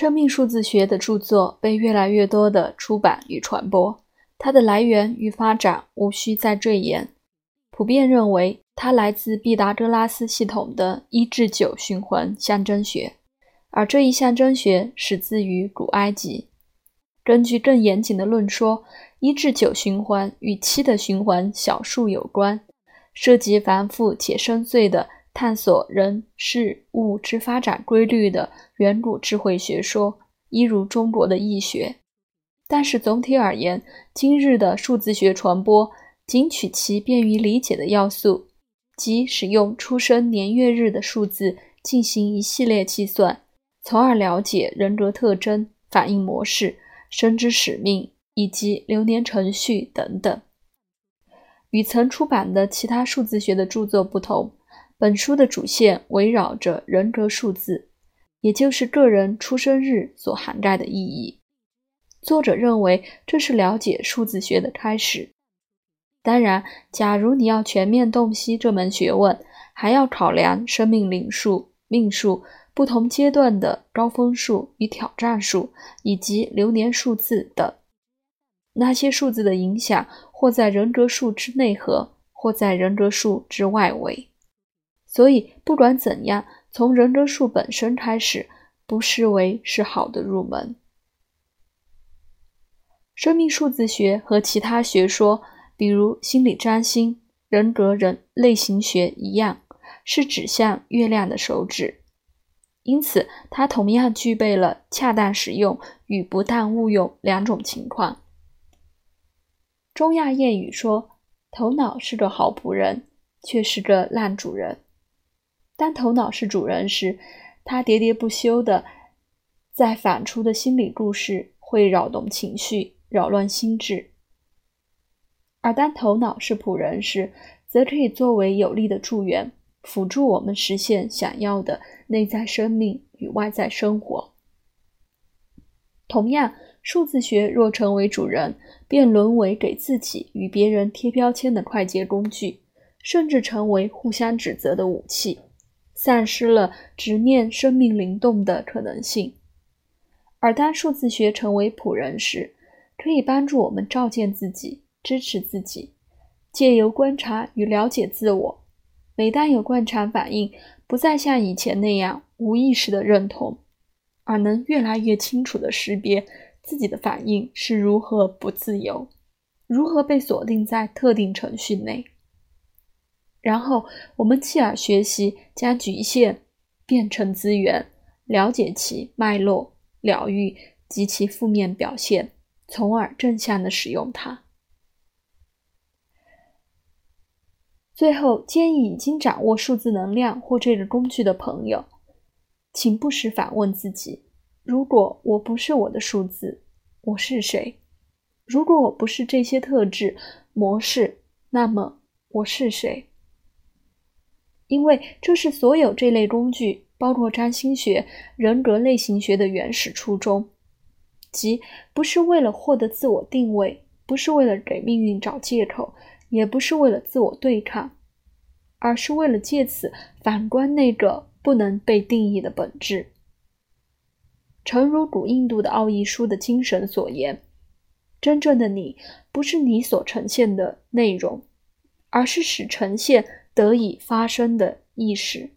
生命数字学的著作被越来越多的出版与传播，它的来源与发展无需再赘言。普遍认为，它来自毕达哥拉斯系统的一至九循环象征学，而这一象征学始自于古埃及。根据更严谨的论说，一至九循环与七的循环小数有关，涉及繁复且深邃的。探索人事物之发展规律的远古智慧学说，一如中国的易学。但是总体而言，今日的数字学传播仅取其便于理解的要素，即使用出生年月日的数字进行一系列计算，从而了解人格特征、反应模式、生之使命以及流年程序等等。与曾出版的其他数字学的著作不同。本书的主线围绕着人格数字，也就是个人出生日所涵盖的意义。作者认为这是了解数字学的开始。当然，假如你要全面洞悉这门学问，还要考量生命灵数、命数、不同阶段的高峰数与挑战数，以及流年数字等。那些数字的影响，或在人格数之内核，或在人格数之外围。所以，不管怎样，从人格数本身开始，不视为是好的入门。生命数字学和其他学说，比如心理占星、人格人类型学一样，是指向月亮的手指，因此它同样具备了恰当使用与不当误用两种情况。中亚谚语说：“头脑是个好仆人，却是个烂主人。”当头脑是主人时，他喋喋不休的在反刍的心理故事会扰动情绪，扰乱心智；而当头脑是仆人时，则可以作为有力的助缘，辅助我们实现想要的内在生命与外在生活。同样，数字学若成为主人，便沦为给自己与别人贴标签的快捷工具，甚至成为互相指责的武器。丧失了直面生命灵动的可能性，而当数字学成为仆人时，可以帮助我们照见自己、支持自己，借由观察与了解自我。每当有惯常反应，不再像以前那样无意识的认同，而能越来越清楚地识别自己的反应是如何不自由，如何被锁定在特定程序内。然后，我们继而学习将局限变成资源，了解其脉络，疗愈及其负面表现，从而正向的使用它。最后，建议已经掌握数字能量或这个工具的朋友，请不时反问自己：如果我不是我的数字，我是谁？如果我不是这些特质模式，那么我是谁？因为这是所有这类工具，包括占星学、人格类型学的原始初衷，即不是为了获得自我定位，不是为了给命运找借口，也不是为了自我对抗，而是为了借此反观那个不能被定义的本质。诚如古印度的奥义书的精神所言，真正的你不是你所呈现的内容，而是使呈现。得以发生的意识，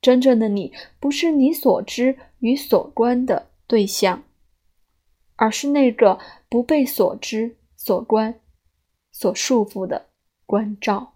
真正的你不是你所知与所观的对象，而是那个不被所知、所观、所束缚的关照。